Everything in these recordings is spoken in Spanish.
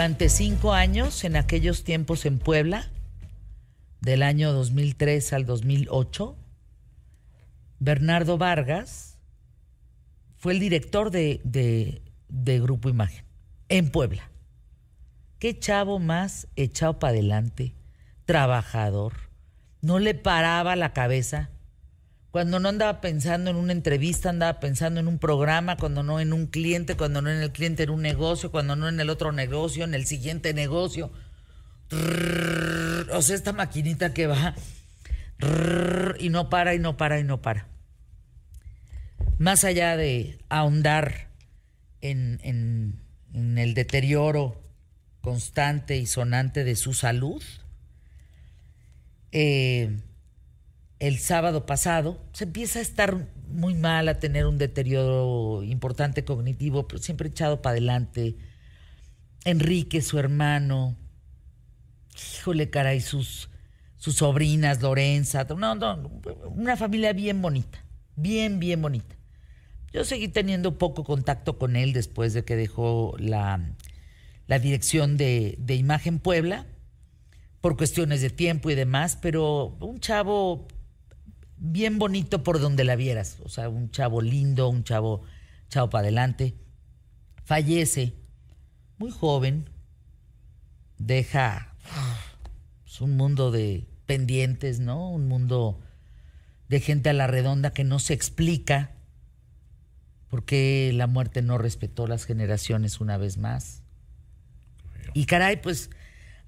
Durante cinco años, en aquellos tiempos en Puebla, del año 2003 al 2008, Bernardo Vargas fue el director de, de Grupo Imagen en Puebla. Qué chavo más echado para adelante, trabajador, no le paraba la cabeza. Cuando no andaba pensando en una entrevista, andaba pensando en un programa, cuando no en un cliente, cuando no en el cliente en un negocio, cuando no en el otro negocio, en el siguiente negocio. O sea, esta maquinita que va y no para y no para y no para. Más allá de ahondar en, el deterioro constante y sonante de su salud, eh, el sábado pasado, se empieza a estar muy mal, a tener un deterioro importante cognitivo, pero siempre echado para adelante. Enrique, su hermano, híjole, caray, sus, sus sobrinas, Lorenza, una familia bien bonita, bien, bien bonita. Yo seguí teniendo poco contacto con él después de que dejó la, la dirección de, de Imagen Puebla por cuestiones de tiempo y demás, pero un chavo bien bonito por donde la vieras, o sea, un chavo lindo, un chavo, chavo para adelante. Fallece muy joven, deja pues, un mundo de pendientes, ¿no? Un mundo de gente a la redonda que no se explica por qué la muerte no respetó las generaciones una vez más. Y caray, pues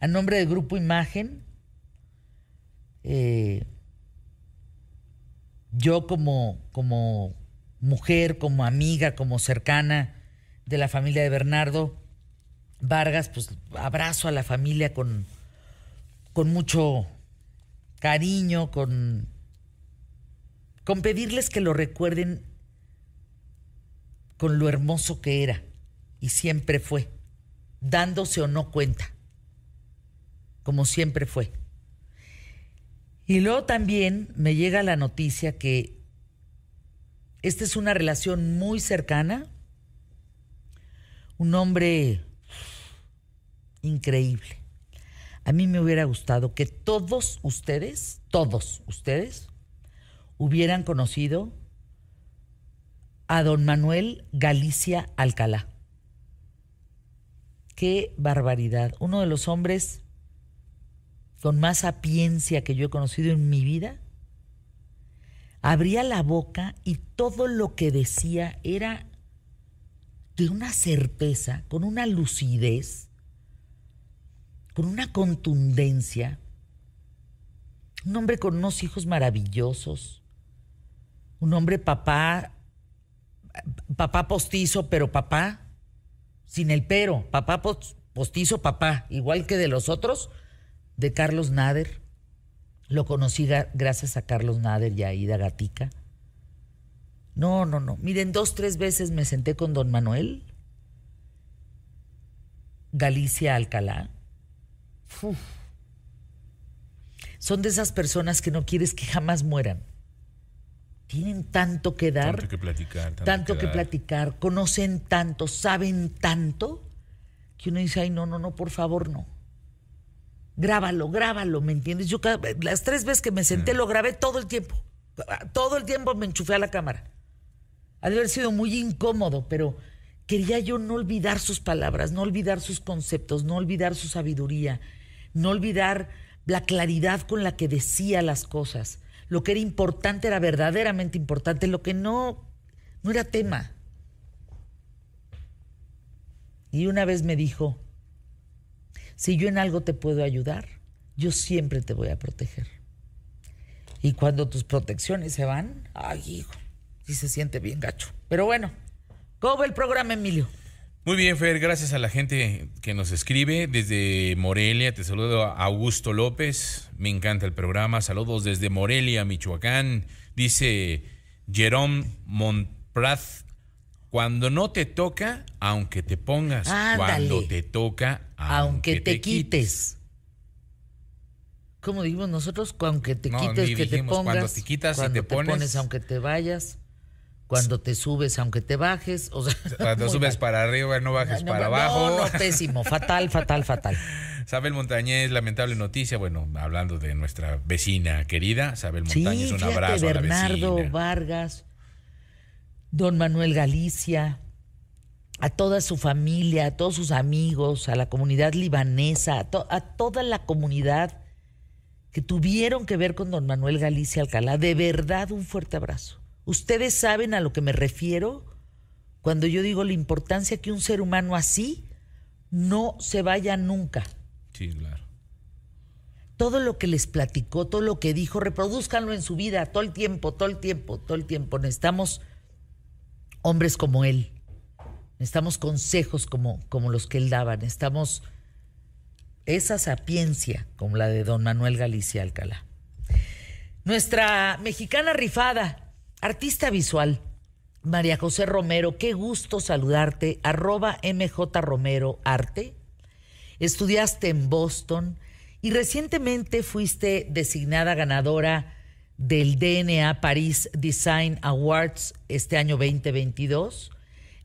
a nombre del Grupo Imagen, eh, yo como, como mujer, como amiga, como cercana de la familia de Bernardo Vargas, pues abrazo a la familia con, con mucho cariño, con, con pedirles que lo recuerden con lo hermoso que era y siempre fue, dándose o no cuenta como siempre fue. Y luego también me llega la noticia que esta es una relación muy cercana, un hombre increíble. A mí me hubiera gustado que todos ustedes, todos ustedes, hubieran conocido a don Manuel Galicia Alcalá. Qué barbaridad. Uno de los hombres con más sapiencia que yo he conocido en mi vida, abría la boca y todo lo que decía era de una certeza, con una lucidez, con una contundencia. Un hombre con unos hijos maravillosos, un hombre papá, papá postizo, pero papá, sin el pero, papá postizo, papá, igual que de los otros, de Carlos Nader. Lo conocí gracias a Carlos Nader y a Ida Gatica. No, no, no. Miren, dos, tres veces me senté con don Manuel. Galicia Alcalá. Son de esas personas que no quieres que jamás mueran. Tienen tanto que dar. Tanto que platicar. Tanto, que, que platicar. Conocen tanto, saben tanto, que uno dice, ay, no, no, no, por favor, no grábalo, grábalo, ¿me entiendes? Yo las tres veces que me senté lo grabé todo el tiempo. Todo el tiempo me enchufé a la cámara. Ha de haber sido muy incómodo, pero quería yo no olvidar sus palabras, no olvidar sus conceptos, no olvidar su sabiduría, no olvidar la claridad con la que decía las cosas. Lo que era importante era verdaderamente importante, lo que no, no era tema. Y una vez me dijo, si yo en algo te puedo ayudar, yo siempre te voy a proteger. Y cuando tus protecciones se van, ay, hijo, sí se siente bien gacho. Pero bueno, ¿cómo va el programa, Emilio? Muy bien, Fer, gracias a la gente que nos escribe desde Morelia. Te saludo a Augusto López. Me encanta el programa. Saludos desde Morelia, Michoacán. Dice Jerome Montprat cuando no te toca, aunque te pongas. Cuando te toca, aunque, te, quites. ¿Cómo dijimos nosotros? Aunque te quites, que te pongas. Cuando te quitas y te, pones, aunque te vayas. cuando te subes, aunque te bajes. O sea, cuando subes para arriba, no bajes para abajo. No, no, pésimo, fatal, fatal, fatal. Sabel Montañez, lamentable noticia. Bueno, hablando de nuestra vecina querida, Sabel Montañez, un abrazo Bernardo a la vecina. Vargas, don Manuel Galicia, a toda su familia, a todos sus amigos, a la comunidad libanesa, a, a toda la comunidad que tuvieron que ver con don Manuel Galicia Alcalá. De verdad, un fuerte abrazo. Ustedes saben a lo que me refiero cuando yo digo la importancia que un ser humano así no se vaya nunca. Sí, claro. Todo lo que les platicó, todo lo que dijo, reproduzcanlo en su vida todo el tiempo, todo el tiempo, todo el tiempo. Necesitamos hombres como él. Necesitamos consejos como, como los que él daba. Necesitamos esa sapiencia como la de don Manuel Galicia Alcalá. Nuestra mexicana rifada, Artista visual, María José Romero, qué gusto saludarte, arroba MJ Romero Arte. Estudiaste en Boston y recientemente fuiste designada ganadora del DNA Paris Design Awards este año 2022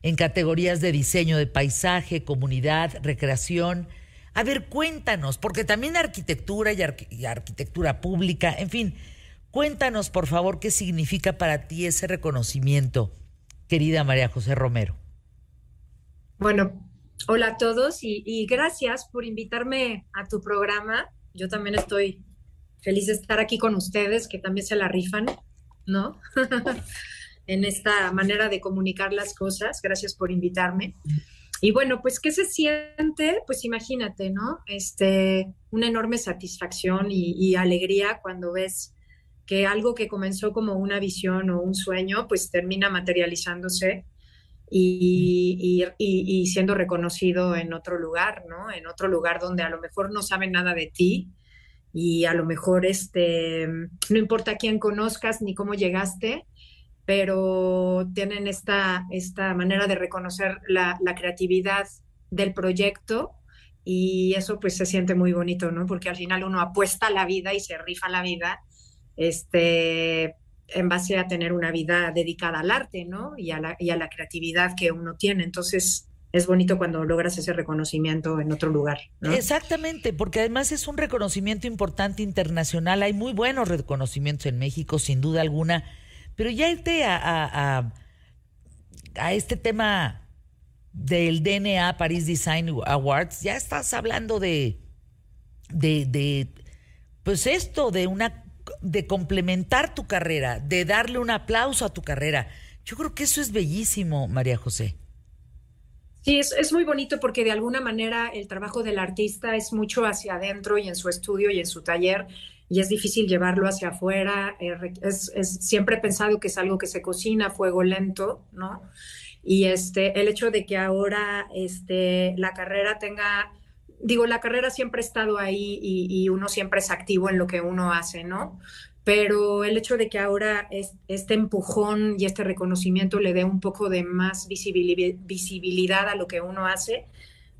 en categorías de diseño de paisaje, comunidad, recreación. A ver, cuéntanos, porque también arquitectura y, arqu y arquitectura pública, en fin, Cuéntanos, por favor, qué significa para ti ese reconocimiento, querida María José Romero. Bueno, hola a todos y, gracias por invitarme a tu programa. Yo también estoy feliz de estar aquí con ustedes, que también se la rifan, ¿no? en esta manera de comunicar las cosas. Gracias por invitarme. Y bueno, pues, ¿qué se siente? Pues imagínate, ¿no? Este, una enorme satisfacción y alegría cuando ves que algo que comenzó como una visión o un sueño, pues termina materializándose y, y, siendo reconocido en otro lugar, ¿no? En otro lugar donde a lo mejor no saben nada de ti y a lo mejor este, no importa quién conozcas ni cómo llegaste, pero tienen esta, esta manera de reconocer la, creatividad del proyecto y eso pues se siente muy bonito, ¿no? Porque al final uno apuesta la vida y se rifa la vida este, en base a tener una vida dedicada al arte, ¿no? Y a la, y a la creatividad que uno tiene. Entonces, es bonito cuando logras ese reconocimiento en otro lugar. ¿no? Exactamente, porque además es un reconocimiento importante internacional. Hay muy buenos reconocimientos en México, sin duda alguna, pero ya irte a, a, a, este tema del DNA Paris Design Awards, ya estás hablando de, de, de pues esto, de una de complementar tu carrera, de darle un aplauso a tu carrera. Yo creo que eso es bellísimo, María José. Sí, es, es, muy bonito porque de alguna manera el trabajo del artista es mucho hacia adentro y en su estudio y en su taller y es difícil llevarlo hacia afuera. Eh, es, es, siempre he pensado que es algo que se cocina a fuego lento, ¿no? Y este, el hecho de que ahora este, la carrera tenga digo, la carrera siempre ha estado ahí y, uno siempre es activo en lo que uno hace, ¿no? Pero el hecho de que ahora este empujón y este reconocimiento le dé un poco de más visibilidad a lo que uno hace,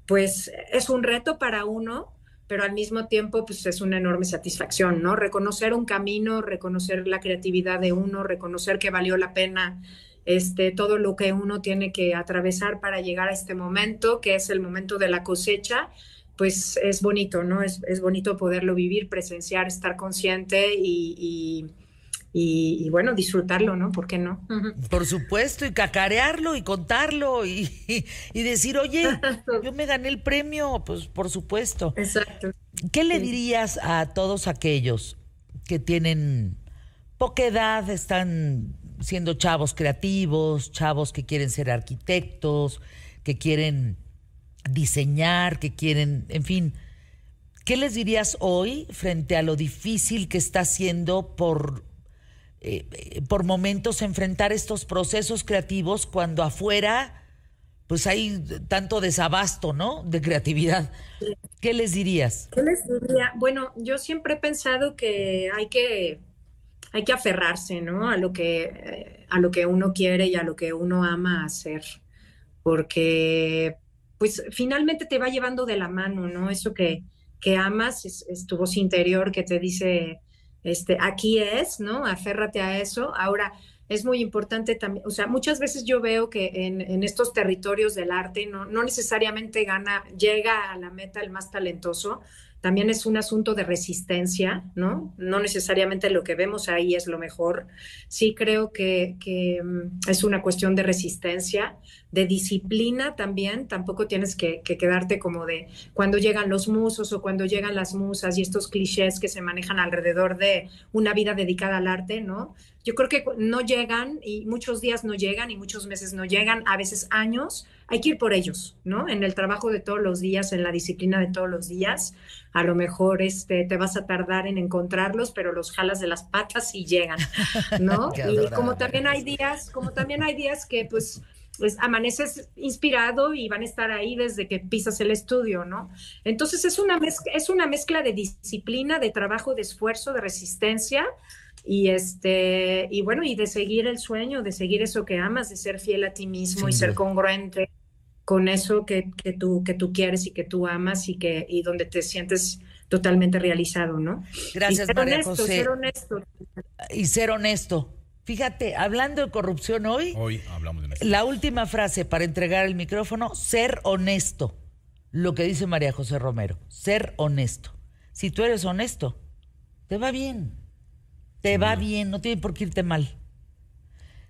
pues es un reto para uno, pero al mismo tiempo pues es una enorme satisfacción, ¿no? Reconocer un camino, reconocer la creatividad de uno, reconocer que valió la pena este, todo lo que uno tiene que atravesar para llegar a este momento, que es el momento de la cosecha, pues es bonito, ¿no? Es, es bonito poderlo vivir, presenciar, estar consciente y, y, bueno, disfrutarlo, ¿no? ¿Por qué no? Por supuesto, y cacarearlo y contarlo y, y decir, oye, yo me gané el premio, pues por supuesto. Exacto. ¿Qué le dirías a todos aquellos que tienen poca edad, están siendo chavos creativos, chavos que quieren ser arquitectos, que quieren diseñar, que quieren, en fin. ¿Qué les dirías hoy frente a lo difícil que está siendo por, eh, por momentos enfrentar estos procesos creativos cuando afuera pues hay tanto desabasto, ¿no? De creatividad. ¿Qué les dirías? ¿Qué les diría? Bueno, yo siempre he pensado que hay que, hay que aferrarse, ¿no? A lo que, eh, a lo que uno quiere y a lo que uno ama hacer. Porque pues finalmente te va llevando de la mano, ¿no? Eso que, que amas es, tu voz interior que te dice, este, aquí es, ¿no? Aférrate a eso. Ahora, es muy importante también, o sea, muchas veces yo veo que en, estos territorios del arte no, no necesariamente gana, llega a la meta el más talentoso, también es un asunto de resistencia, ¿no? No necesariamente lo que vemos ahí es lo mejor. Sí creo que, mm, es una cuestión de resistencia, de disciplina también. Tampoco tienes que, que, quedarte como de cuando llegan los musos o cuando llegan las musas y estos clichés que se manejan alrededor de una vida dedicada al arte, ¿no? Yo creo que no llegan y muchos días no llegan y muchos meses no llegan, a veces años. Hay que ir por ellos, ¿no? En el trabajo de todos los días, en la disciplina de todos los días. A lo mejor este, te vas a tardar en encontrarlos, pero los jalas de las patas y llegan, ¿no? y como también hay días, como también hay días que pues pues amaneces inspirado y van a estar ahí desde que pisas el estudio, ¿no? Entonces es una mezcla, es una mezcla de disciplina, de trabajo, de esfuerzo, de resistencia, y este y bueno y de seguir el sueño de seguir eso que amas de ser fiel a ti mismo y ser congruente con eso que, que, tú que tú quieres y que tú amas y que y donde te sientes totalmente realizado no gracias María José. ser honesto. Y ser honesto. Fíjate hablando de corrupción hoy hoy hablamos de la última frase para entregar el micrófono ser honesto. Lo que dice María José Romero ser honesto. Si tú eres honesto te va bien. Te va bien, no tiene por qué irte mal.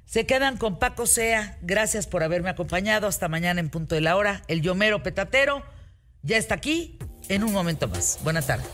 Se quedan con Paco Sea. Gracias por haberme acompañado. Hasta mañana en punto de la hora. El Yomero Petatero ya está aquí en un momento más. Buena tarde.